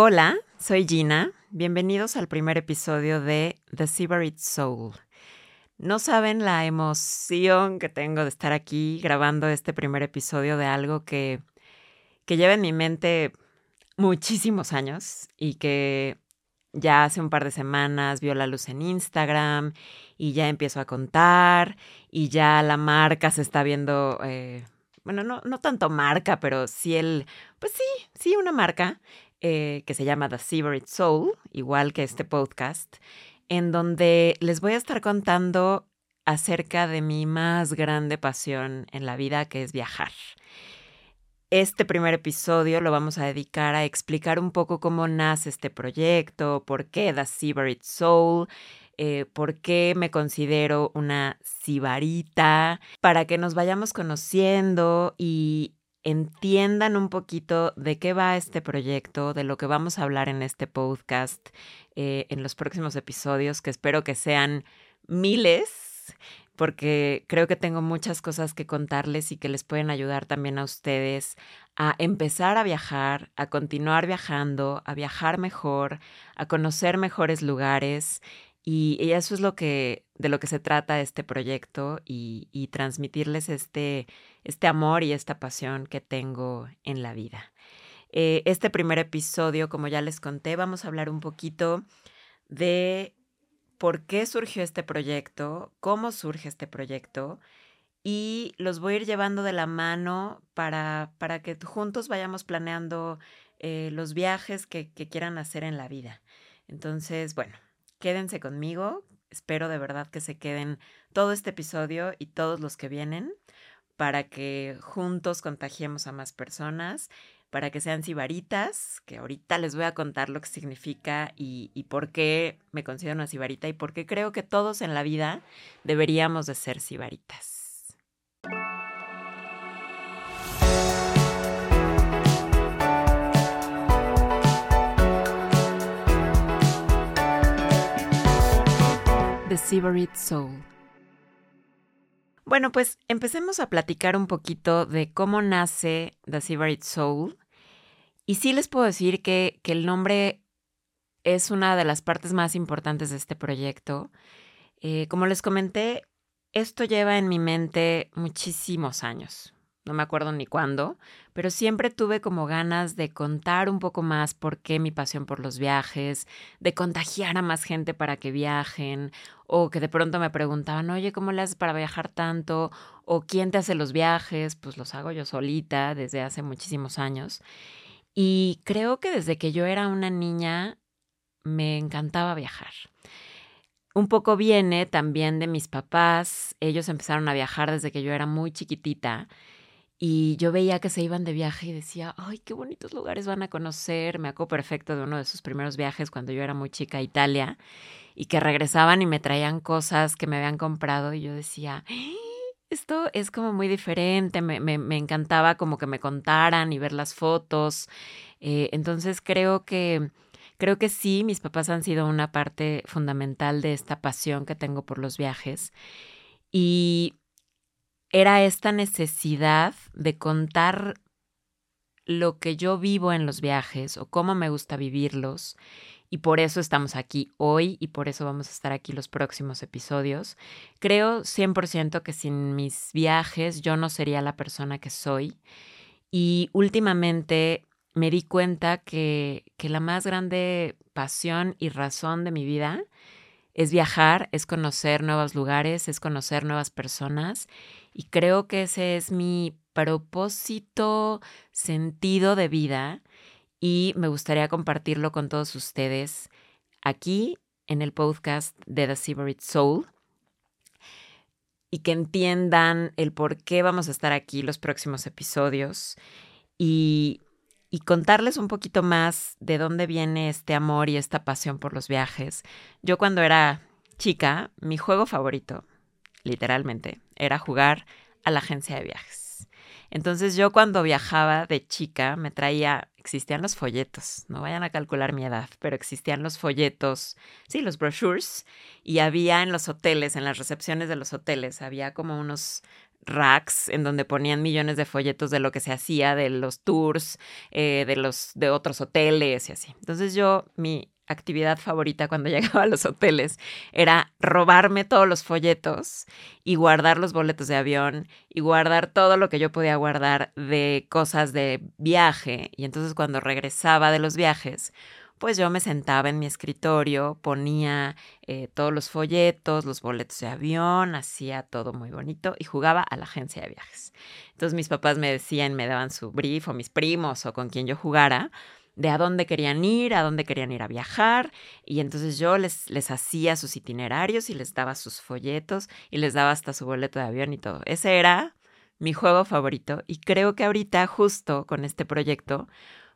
Hola, soy Gina. Bienvenidos al primer episodio de The Seabird Soul. No saben la emoción que tengo de estar aquí grabando este primer episodio de algo que, que lleva en mi mente muchísimos años y que ya hace un par de semanas vio la luz en Instagram y ya empiezo a contar y ya la marca se está viendo, eh, bueno, no, no tanto marca, pero sí el, pues sí, sí una marca eh, que se llama The Seabird Soul, igual que este podcast, en donde les voy a estar contando acerca de mi más grande pasión en la vida, que es viajar. Este primer episodio lo vamos a dedicar a explicar un poco cómo nace este proyecto, por qué The Seabird Soul, eh, por qué me considero una sibarita, para que nos vayamos conociendo y, entiendan un poquito de qué va este proyecto, de lo que vamos a hablar en este podcast, eh, en los próximos episodios, que espero que sean miles, porque creo que tengo muchas cosas que contarles y que les pueden ayudar también a ustedes a empezar a viajar, a continuar viajando, a viajar mejor, a conocer mejores lugares y, eso es lo que, de lo que se trata este proyecto y, transmitirles este, este amor y esta pasión que tengo en la vida. Eh, este primer episodio, como ya les conté, vamos a hablar un poquito de por qué surgió este proyecto, cómo surge este proyecto y los voy a ir llevando de la mano para, para que juntos vayamos planeando eh, los viajes que, que quieran hacer en la vida. Entonces, bueno, quédense conmigo. Espero de verdad que se queden todo este episodio y todos los que vienen para que juntos contagiemos a más personas, para que sean sibaritas, que ahorita les voy a contar lo que significa y, por qué me considero una sibarita y por qué creo que todos en la vida deberíamos de ser sibaritas. The Severid Soul. Bueno, pues empecemos a platicar un poquito de cómo nace The Severid Soul. Y sí les puedo decir que, que, el nombre es una de las partes más importantes de este proyecto. Eh, como les comenté, esto lleva en mi mente muchísimos años, no me acuerdo ni cuándo, pero siempre tuve como ganas de contar un poco más por qué mi pasión por los viajes, de contagiar a más gente para que viajen, o que de pronto me preguntaban, oye, ¿cómo le haces para viajar tanto? O ¿quién te hace los viajes? Pues los hago yo solita desde hace muchísimos años. Y creo que desde que yo era una niña me encantaba viajar. Un poco viene también de mis papás. Ellos empezaron a viajar desde que yo era muy chiquitita y yo veía que se iban de viaje y decía, ay, qué bonitos lugares van a conocer. Me acuerdo perfecto de uno de sus primeros viajes cuando yo era muy chica a Italia y que regresaban y me traían cosas que me habían comprado y yo decía, esto es como muy diferente, me, me, encantaba como que me contaran y ver las fotos. Eh, entonces creo que, creo que sí, mis papás han sido una parte fundamental de esta pasión que tengo por los viajes. Y era esta necesidad de contar lo que yo vivo en los viajes o cómo me gusta vivirlos. Y por eso estamos aquí hoy y por eso vamos a estar aquí los próximos episodios. Creo 100% que sin mis viajes yo no sería la persona que soy. Y últimamente me di cuenta que, que la más grande pasión y razón de mi vida es viajar, es conocer nuevos lugares, es conocer nuevas personas y creo que ese es mi propósito, sentido de vida y me gustaría compartirlo con todos ustedes aquí en el podcast de The Seabird Soul y que entiendan el por qué vamos a estar aquí los próximos episodios y, y contarles un poquito más de dónde viene este amor y esta pasión por los viajes. Yo cuando era chica, mi juego favorito, literalmente, era jugar a la agencia de viajes. Entonces yo cuando viajaba de chica me traía, existían los folletos, no vayan a calcular mi edad, pero existían los folletos, sí, los brochures, y había en los hoteles, en las recepciones de los hoteles, había como unos racks en donde ponían millones de folletos de lo que se hacía, de los tours, eh, de los de otros hoteles y así. Entonces yo, mi actividad favorita cuando llegaba a los hoteles era robarme todos los folletos y guardar los boletos de avión y guardar todo lo que yo podía guardar de cosas de viaje. Y entonces cuando regresaba de los viajes, pues yo me sentaba en mi escritorio, ponía eh, todos los folletos, los boletos de avión, hacía todo muy bonito y jugaba a la agencia de viajes. Entonces mis papás me decían, me daban su brief o mis primos o con quien yo jugara de a dónde querían ir, a dónde querían ir a viajar, y entonces yo les, les hacía sus itinerarios y les daba sus folletos y les daba hasta su boleto de avión y todo. Ese era mi juego favorito y creo que ahorita justo con este proyecto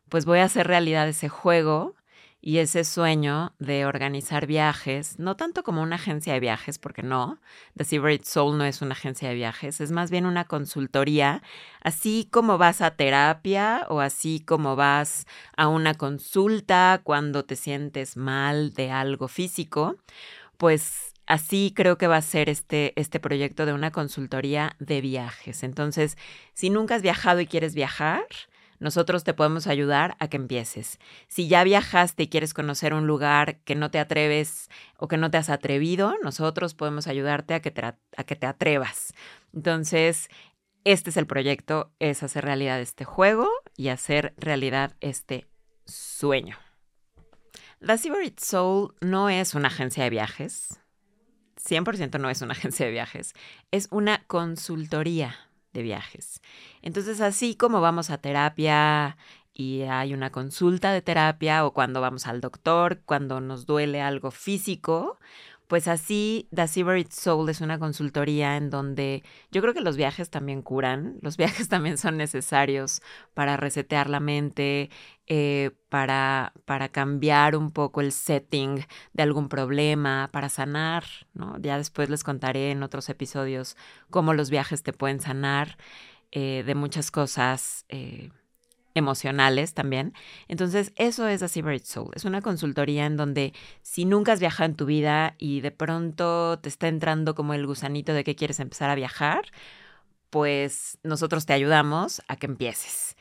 pues voy a hacer realidad ese juego y ese sueño de organizar viajes, no tanto como una agencia de viajes, porque no, The Secret Soul no es una agencia de viajes, es más bien una consultoría, así como vas a terapia o así como vas a una consulta cuando te sientes mal de algo físico, pues así creo que va a ser este, este proyecto de una consultoría de viajes. Entonces, si nunca has viajado y quieres viajar, nosotros te podemos ayudar a que empieces. Si ya viajaste y quieres conocer un lugar que no te atreves o que no te has atrevido, nosotros podemos ayudarte a que te, a que te atrevas. Entonces, este es el proyecto, es hacer realidad este juego y hacer realidad este sueño. The Secret Soul no es una agencia de viajes. 100% no es una agencia de viajes. Es una consultoría de viajes. Entonces, así como vamos a terapia y hay una consulta de terapia o cuando vamos al doctor, cuando nos duele algo físico, pues así The Silver Soul es una consultoría en donde yo creo que los viajes también curan, los viajes también son necesarios para resetear la mente, eh, para, para cambiar un poco el setting de algún problema, para sanar, ¿no? Ya después les contaré en otros episodios cómo los viajes te pueden sanar eh, de muchas cosas. Eh, emocionales también. Entonces, eso es Secret Soul. Es una consultoría en donde si nunca has viajado en tu vida y de pronto te está entrando como el gusanito de que quieres empezar a viajar, pues nosotros te ayudamos a que empieces.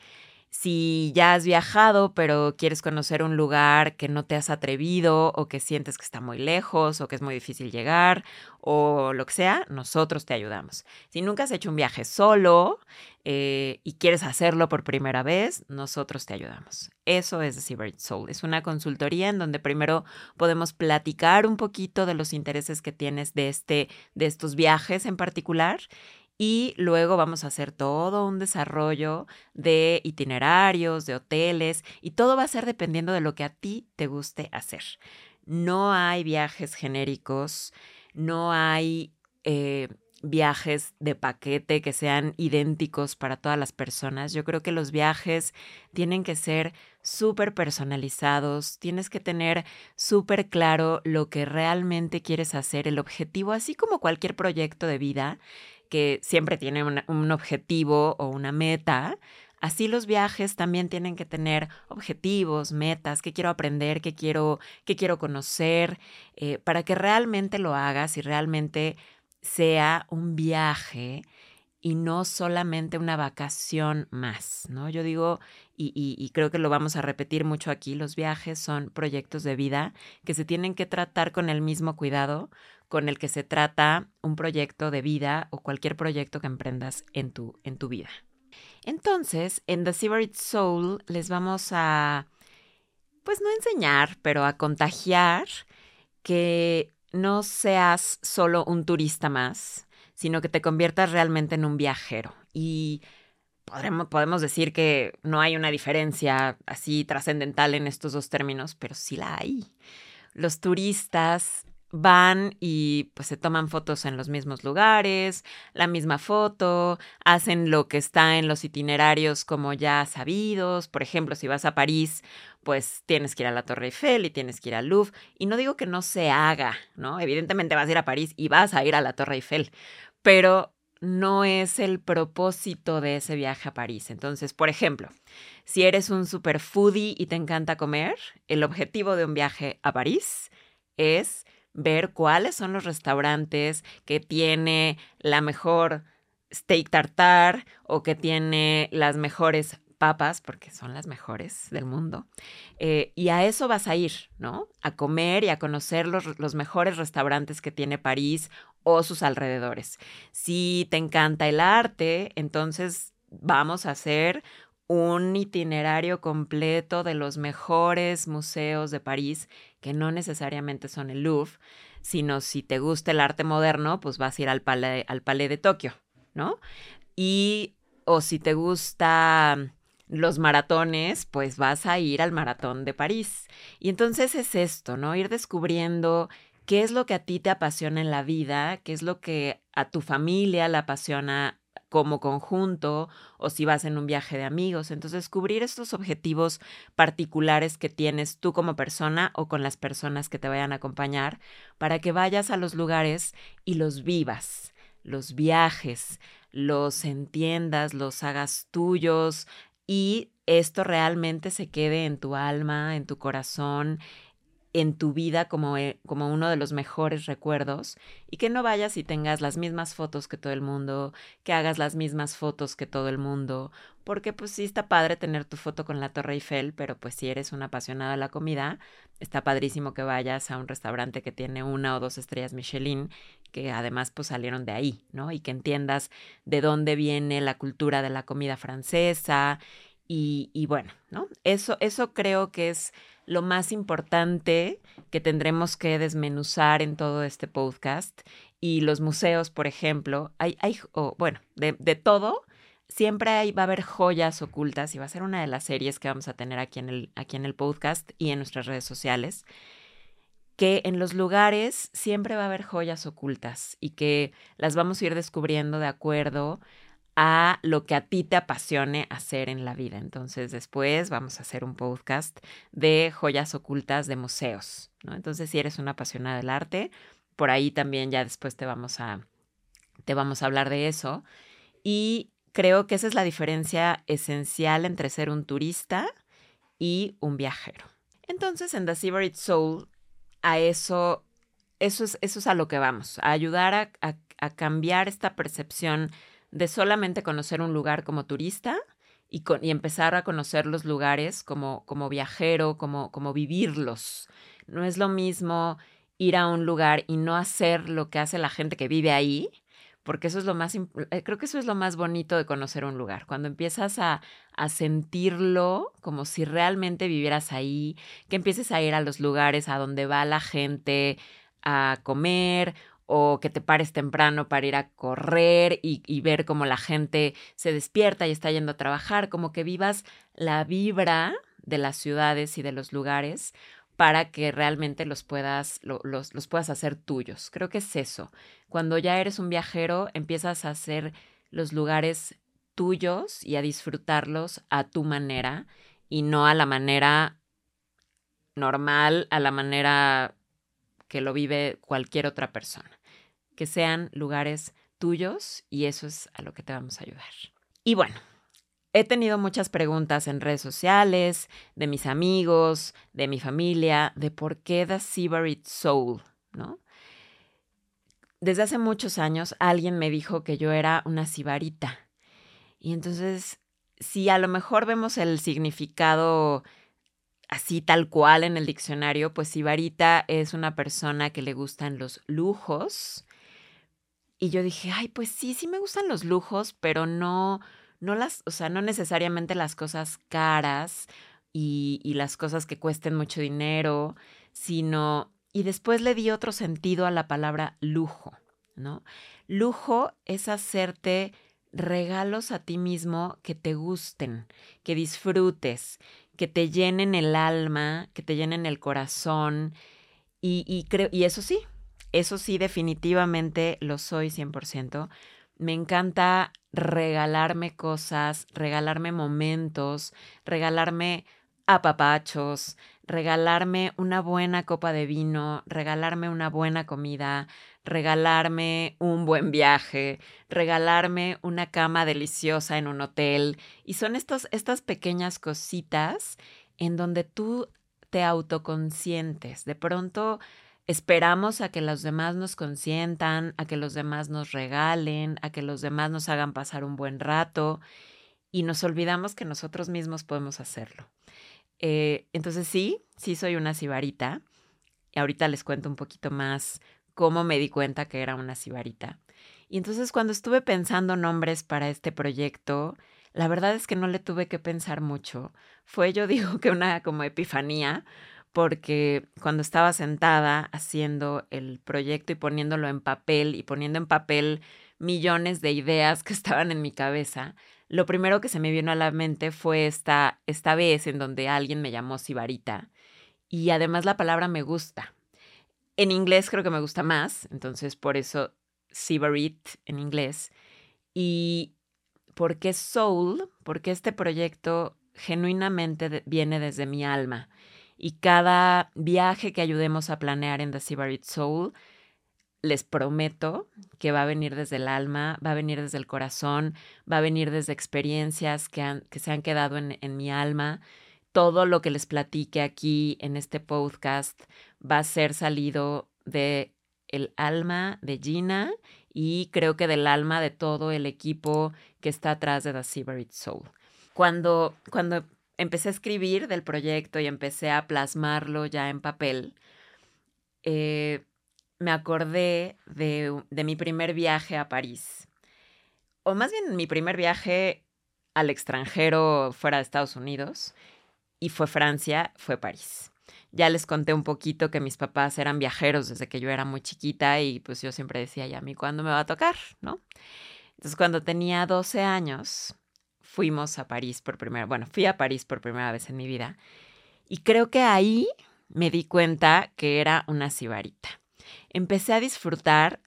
Si ya has viajado, pero quieres conocer un lugar que no te has atrevido o que sientes que está muy lejos o que es muy difícil llegar o lo que sea, nosotros te ayudamos. Si nunca has hecho un viaje solo eh, y quieres hacerlo por primera vez, nosotros te ayudamos. Eso es The Secret Soul. Es una consultoría en donde primero podemos platicar un poquito de los intereses que tienes de, este, de estos viajes en particular y luego vamos a hacer todo un desarrollo de itinerarios, de hoteles y todo va a ser dependiendo de lo que a ti te guste hacer. No hay viajes genéricos, no hay eh, viajes de paquete que sean idénticos para todas las personas. Yo creo que los viajes tienen que ser súper personalizados, tienes que tener súper claro lo que realmente quieres hacer, el objetivo, así como cualquier proyecto de vida que siempre tiene un objetivo o una meta, Así los viajes también tienen que tener objetivos, metas, qué quiero aprender, qué quiero, quiero conocer, eh, para que realmente lo hagas y realmente sea un viaje y no solamente una vacación más, ¿no? Yo digo, y, creo que lo vamos a repetir mucho aquí, los viajes son proyectos de vida que se tienen que tratar con el mismo cuidado con el que se trata un proyecto de vida o cualquier proyecto que emprendas en tu, en tu vida. Entonces, en The Secret Soul les vamos a, pues no enseñar, pero a contagiar que no seas solo un turista más, sino que te conviertas realmente en un viajero. Y podremos, podemos decir que no hay una diferencia así trascendental en estos dos términos, pero sí la hay. Los turistas van y pues se toman fotos en los mismos lugares, la misma foto, hacen lo que está en los itinerarios como ya sabidos. Por ejemplo, si vas a París, pues tienes que ir a la Torre Eiffel y tienes que ir al Louvre. Y no digo que no se haga, ¿no? Evidentemente vas a ir a París y vas a ir a la Torre Eiffel, pero no es el propósito de ese viaje a París. Entonces, por ejemplo, si eres un super foodie y te encanta comer, el objetivo de un viaje a París es ver cuáles son los restaurantes que tiene la mejor steak tartar o que tiene las mejores papas, porque son las mejores del mundo. Eh, y a eso vas a ir, ¿no? A comer y a conocer los, los mejores restaurantes que tiene París o sus alrededores. Si te encanta el arte, entonces vamos a hacer un itinerario completo de los mejores museos de París, que no necesariamente son el Louvre, sino si te gusta el arte moderno, pues vas a ir al Palais, al de Tokio, ¿no? Y, o si te gusta los maratones, pues vas a ir al maratón de París. Y entonces es esto, ¿no? Ir descubriendo qué es lo que a ti te apasiona en la vida, qué es lo que a tu familia le apasiona como conjunto o si vas en un viaje de amigos. Entonces, descubrir estos objetivos particulares que tienes tú como persona o con las personas que te vayan a acompañar para que vayas a los lugares y los vivas, los viajes, los entiendas, los hagas tuyos, y esto realmente se quede en tu alma, en tu corazón, en tu vida como, eh, como uno de los mejores recuerdos y que no vayas y tengas las mismas fotos que todo el mundo, que hagas las mismas fotos que todo el mundo, porque pues sí está padre tener tu foto con la Torre Eiffel, pero pues si eres un apasionado de la comida, está padrísimo que vayas a un restaurante que tiene una o dos estrellas Michelin, que además pues salieron de ahí, ¿no? Y que entiendas de dónde viene la cultura de la comida francesa y, bueno, ¿no? Eso, eso creo que es lo más importante que tendremos que desmenuzar en todo este podcast. Y los museos, por ejemplo, hay, hay bueno, de, de, todo, siempre va a haber joyas ocultas y va a ser una de las series que vamos a tener aquí en el, aquí en el podcast y en nuestras redes sociales que en los lugares siempre va a haber joyas ocultas y que las vamos a ir descubriendo de acuerdo a lo que a ti te apasione hacer en la vida. Entonces después vamos a hacer un podcast de joyas ocultas de museos, ¿no? Entonces si eres una apasionada del arte, por ahí también ya después te vamos a te vamos a hablar de eso y creo que esa es la diferencia esencial entre ser un turista y un viajero. Entonces en The Seabird Soul a eso eso es, eso es a lo que vamos, a ayudar a, a cambiar esta percepción de solamente conocer un lugar como turista y, y empezar a conocer los lugares como, como viajero, como, como vivirlos. No es lo mismo ir a un lugar y no hacer lo que hace la gente que vive ahí, porque eso es lo más, eh, creo que eso es lo más bonito de conocer un lugar, cuando empiezas a, a, sentirlo como si realmente vivieras ahí, que empieces a ir a los lugares a donde va la gente a comer o que te pares temprano para ir a correr y, ver cómo la gente se despierta y está yendo a trabajar, como que vivas la vibra de las ciudades y de los lugares para que realmente los puedas, los, los puedas hacer tuyos. Creo que es eso. Cuando ya eres un viajero, empiezas a hacer los lugares tuyos y a disfrutarlos a tu manera y no a la manera normal, a la manera que lo vive cualquier otra persona que sean lugares tuyos y eso es a lo que te vamos a ayudar. Y bueno, he tenido muchas preguntas en redes sociales, de mis amigos, de mi familia, de por qué The Seabird Soul, ¿no? Desde hace muchos años alguien me dijo que yo era una sibarita. Y entonces, si a lo mejor vemos el significado así tal cual en el diccionario, pues sibarita es una persona que le gustan los lujos, y yo dije, ay, pues sí, sí me gustan los lujos, pero no, no las, o sea, no necesariamente las cosas caras y, y las cosas que cuesten mucho dinero, sino, y después le di otro sentido a la palabra lujo, ¿no? Lujo es hacerte regalos a ti mismo que te gusten, que disfrutes, que te llenen el alma, que te llenen el corazón. Y, y, creo, y eso sí, eso sí, definitivamente lo soy 100%. Me encanta regalarme cosas, regalarme momentos, regalarme apapachos, regalarme una buena copa de vino, regalarme una buena comida, regalarme un buen viaje, regalarme una cama deliciosa en un hotel. Y son estos, estas pequeñas cositas en donde tú te autoconscientes. De pronto esperamos a que los demás nos consientan, a que los demás nos regalen, a que los demás nos hagan pasar un buen rato y nos olvidamos que nosotros mismos podemos hacerlo. Eh, entonces sí, sí soy una sibarita. Y ahorita les cuento un poquito más cómo me di cuenta que era una sibarita. Y entonces cuando estuve pensando nombres para este proyecto, la verdad es que no le tuve que pensar mucho. Fue, yo digo, que una como epifanía, porque cuando estaba sentada haciendo el proyecto y poniéndolo en papel y poniendo en papel millones de ideas que estaban en mi cabeza, lo primero que se me vino a la mente fue esta, esta vez en donde alguien me llamó Sibarita. Y además la palabra me gusta. En inglés creo que me gusta más, entonces por eso Sibarit en inglés. ¿Y por qué Soul? Porque este proyecto genuinamente viene desde mi alma. Y cada viaje que ayudemos a planear en The Sibarit Soul, les prometo que va a venir desde el alma, va a venir desde el corazón, va a venir desde experiencias que, que se han quedado en mi alma. Todo lo que les platique aquí en este podcast va a ser salido de el alma de Gina y creo que del alma de todo el equipo que está atrás de The Seabird Soul. Cuando, cuando empecé a escribir del proyecto y empecé a plasmarlo ya en papel, eh, me acordé de, de mi primer viaje a París. O más bien mi primer viaje al extranjero fuera de Estados Unidos. Y fue Francia, fue París. Ya les conté un poquito que mis papás eran viajeros desde que yo era muy chiquita y pues yo siempre decía, ¿y a mí cuándo me va a tocar? ¿No? Entonces cuando tenía 12 años fuimos a París por primera, bueno, fui a París por primera vez en mi vida y creo que ahí me di cuenta que era una sibarita. Empecé a disfrutar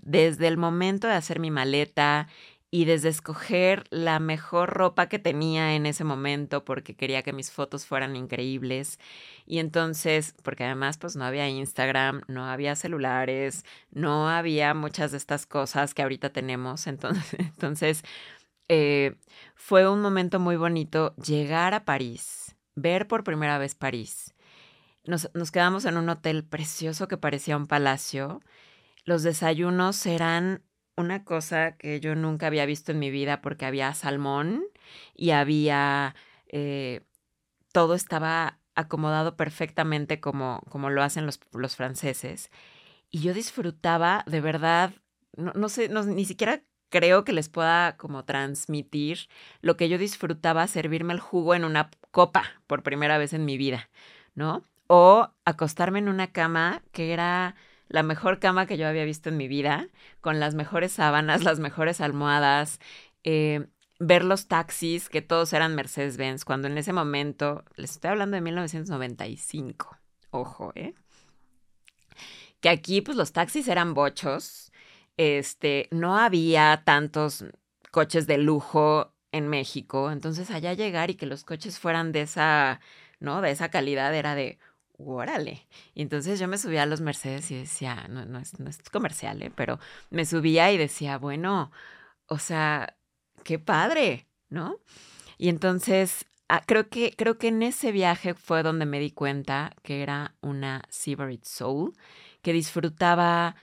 desde el momento de hacer mi maleta y desde escoger la mejor ropa que tenía en ese momento porque quería que mis fotos fueran increíbles y entonces porque además pues no había Instagram, no había celulares, no había muchas de estas cosas que ahorita tenemos entonces, entonces eh, fue un momento muy bonito llegar a París, ver por primera vez París. Nos, nos quedamos en un hotel precioso que parecía un palacio. Los desayunos eran una cosa que yo nunca había visto en mi vida porque había salmón y había... Eh, todo estaba acomodado perfectamente como, como lo hacen los, los franceses. Y yo disfrutaba de verdad, no, no sé, ni siquiera creo que les pueda como transmitir lo que yo disfrutaba servirme el jugo en una copa por primera vez en mi vida, ¿no? O acostarme en una cama que era la mejor cama que yo había visto en mi vida, con las mejores sábanas, las mejores almohadas, eh, ver los taxis, que todos eran Mercedes-Benz, cuando en ese momento, les estoy hablando de 1995, ojo, ¿eh? Que aquí, pues los taxis eran bochos, este, no había tantos coches de lujo en México, entonces allá llegar y que los coches fueran de esa, ¿no? De esa calidad era de, órale. Y entonces yo me subía a los Mercedes y decía, no, no, es, comercial, ¿eh? pero me subía y decía, bueno, o sea, qué padre, ¿no? Y entonces ah, creo, que, creo que en ese viaje fue donde me di cuenta que era una Seabird Soul, que disfrutaba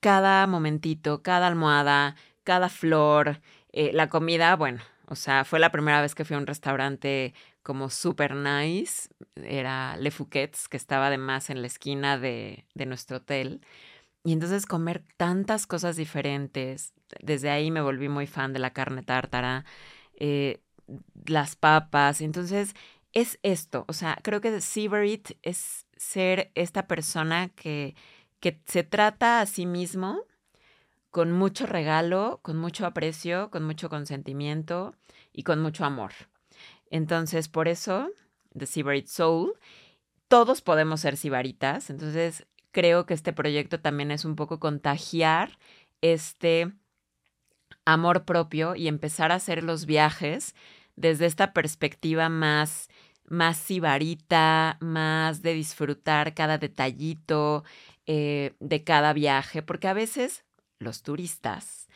cada momentito, cada almohada, cada flor, eh, la comida, bueno, o sea, fue la primera vez que fui a un restaurante como super nice. Era Le Fouquet's, que estaba además en la esquina de, de nuestro hotel. Y entonces comer tantas cosas diferentes. Desde ahí me volví muy fan de la carne tártara, eh, las papas. Entonces es esto. O sea, creo que Seabury es ser esta persona que, que se trata a sí mismo con mucho regalo, con mucho aprecio, con mucho consentimiento y con mucho amor. Entonces, por eso, The Sibarit Soul, todos podemos ser sibaritas. Entonces, creo que este proyecto también es un poco contagiar este amor propio y empezar a hacer los viajes desde esta perspectiva más más sibarita, más de disfrutar cada detallito eh, de cada viaje, porque a veces los turistas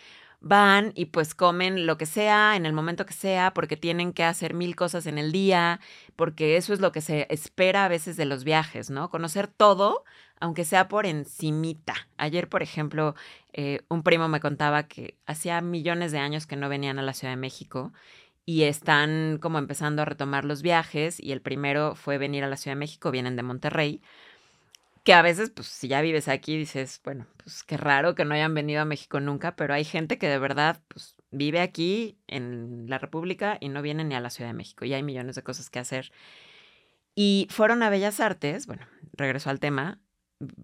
van y pues comen lo que sea en el momento que sea porque tienen que hacer mil cosas en el día, porque eso es lo que se espera a veces de los viajes, ¿no? Conocer todo, aunque sea por encimita. Ayer, por ejemplo, eh, un primo me contaba que hacía millones de años que no venían a la Ciudad de México y están como empezando a retomar los viajes y el primero fue venir a la Ciudad de México, vienen de Monterrey que a veces, pues si ya vives aquí, dices, bueno, pues qué raro que no hayan venido a México nunca, pero hay gente que de verdad, pues vive aquí en la República y no viene ni a la Ciudad de México y hay millones de cosas que hacer. Y fueron a Bellas Artes, bueno, regreso al tema,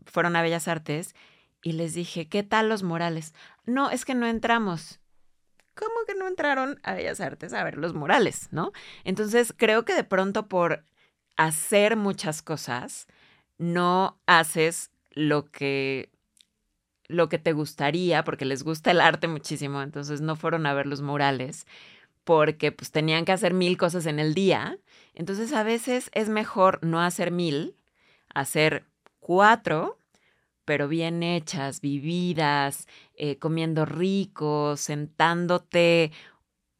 fueron a Bellas Artes y les dije, ¿qué tal los murales? No, es que no entramos. ¿Cómo que no entraron a Bellas Artes a ver los murales, no? Entonces, creo que de pronto por hacer muchas cosas, no haces lo que lo que te gustaría, porque les gusta el arte muchísimo, entonces no fueron a ver los murales, porque pues tenían que hacer mil cosas en el día. Entonces a veces es mejor no hacer mil, hacer cuatro, pero bien hechas, vividas, eh, comiendo rico, sentándote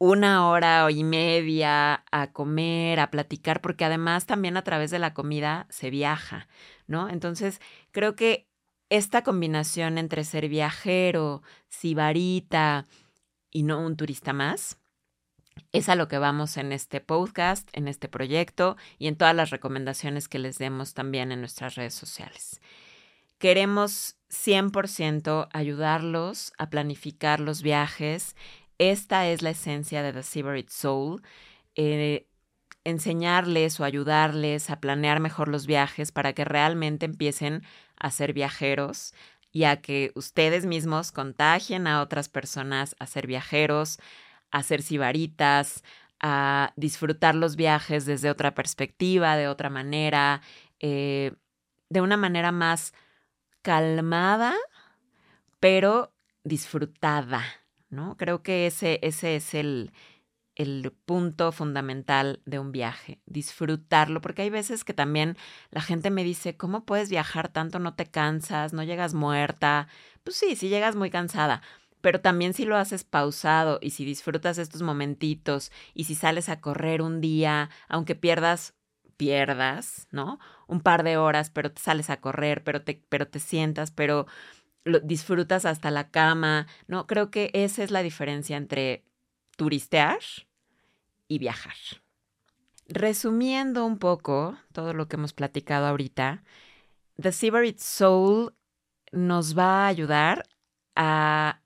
una hora y media a comer, a platicar, porque además también a través de la comida se viaja, ¿no? Entonces, creo que esta combinación entre ser viajero, sibarita y no un turista más, es a lo que vamos en este podcast, en este proyecto y en todas las recomendaciones que les demos también en nuestras redes sociales. Queremos 100% ayudarlos a planificar los viajes esta es la esencia de The Seabird Soul. Eh, enseñarles o ayudarles a planear mejor los viajes para que realmente empiecen a ser viajeros y a que ustedes mismos contagien a otras personas a ser viajeros, a ser sibaritas, a disfrutar los viajes desde otra perspectiva, de otra manera, eh, de una manera más calmada, pero disfrutada. ¿No? Creo que ese, ese es el, el punto fundamental de un viaje, disfrutarlo, porque hay veces que también la gente me dice, ¿cómo puedes viajar tanto? No te cansas, no llegas muerta. Pues sí, sí llegas muy cansada, pero también si lo haces pausado y si disfrutas estos momentitos y si sales a correr un día, aunque pierdas, pierdas, ¿no? Un par de horas, pero te sales a correr, pero te, pero te sientas, pero lo disfrutas hasta la cama, ¿no? Creo que esa es la diferencia entre turistear y viajar. Resumiendo un poco todo lo que hemos platicado ahorita, The Seabird Soul nos va a ayudar a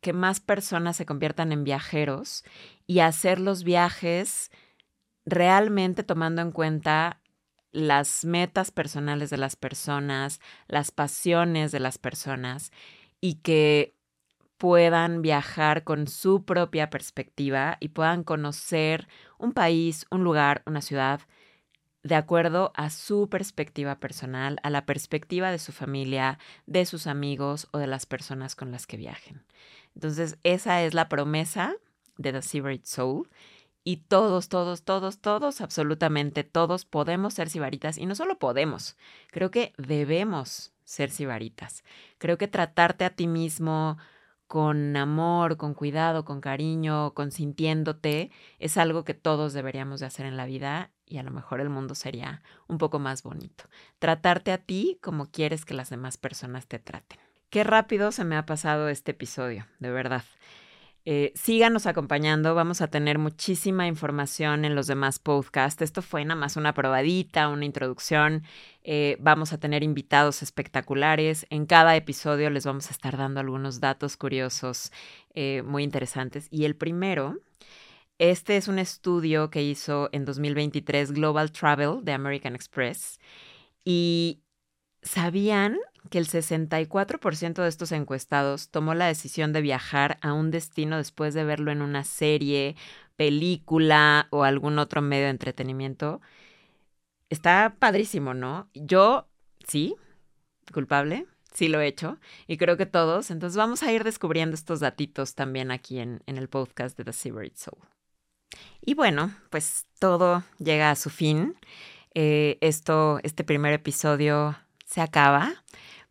que más personas se conviertan en viajeros y hacer los viajes realmente tomando en cuenta las metas personales de las personas, las pasiones de las personas y que puedan viajar con su propia perspectiva y puedan conocer un país, un lugar, una ciudad de acuerdo a su perspectiva personal, a la perspectiva de su familia, de sus amigos o de las personas con las que viajen. Entonces, esa es la promesa de The Seabird Soul y todos, todos, todos, todos, absolutamente todos podemos ser sibaritas. Y no solo podemos, creo que debemos ser sibaritas. Creo que tratarte a ti mismo con amor, con cuidado, con cariño, consintiéndote, es algo que todos deberíamos de hacer en la vida y a lo mejor el mundo sería un poco más bonito. Tratarte a ti como quieres que las demás personas te traten. Qué rápido se me ha pasado este episodio, de verdad. Eh, síganos acompañando, vamos a tener muchísima información en los demás podcasts. Esto fue nada más una probadita, una introducción. Eh, vamos a tener invitados espectaculares. En cada episodio les vamos a estar dando algunos datos curiosos eh, muy interesantes. Y el primero, este es un estudio que hizo en 2023 Global Travel de American Express. Y ¿sabían que el 64% de estos encuestados tomó la decisión de viajar a un destino después de verlo en una serie, película o algún otro medio de entretenimiento. Está padrísimo, ¿no? Yo, sí, culpable, sí lo he hecho y creo que todos. Entonces vamos a ir descubriendo estos datitos también aquí en, el podcast de The Seabird Soul. Y bueno, pues todo llega a su fin. Eh, esto, este primer episodio se acaba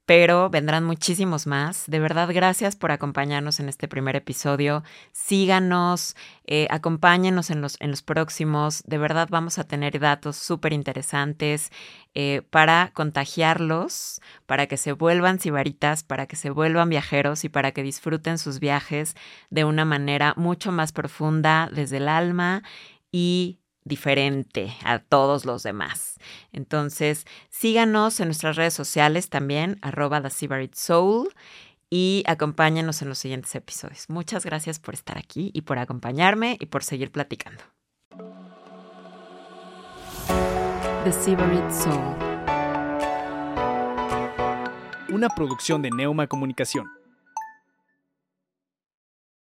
pero vendrán muchísimos más. De verdad, gracias por acompañarnos en este primer episodio. Síganos, eh, acompáñenos en los, en los próximos. De verdad, vamos a tener datos súper interesantes eh, para contagiarlos, para que se vuelvan sibaritas, para que se vuelvan viajeros y para que disfruten sus viajes de una manera mucho más profunda desde el alma y diferente a todos los demás. Entonces, síganos en nuestras redes sociales también, arroba The Soul, y acompáñenos en los siguientes episodios. Muchas gracias por estar aquí y por acompañarme y por seguir platicando. The Soul. Una producción de Neuma Comunicación.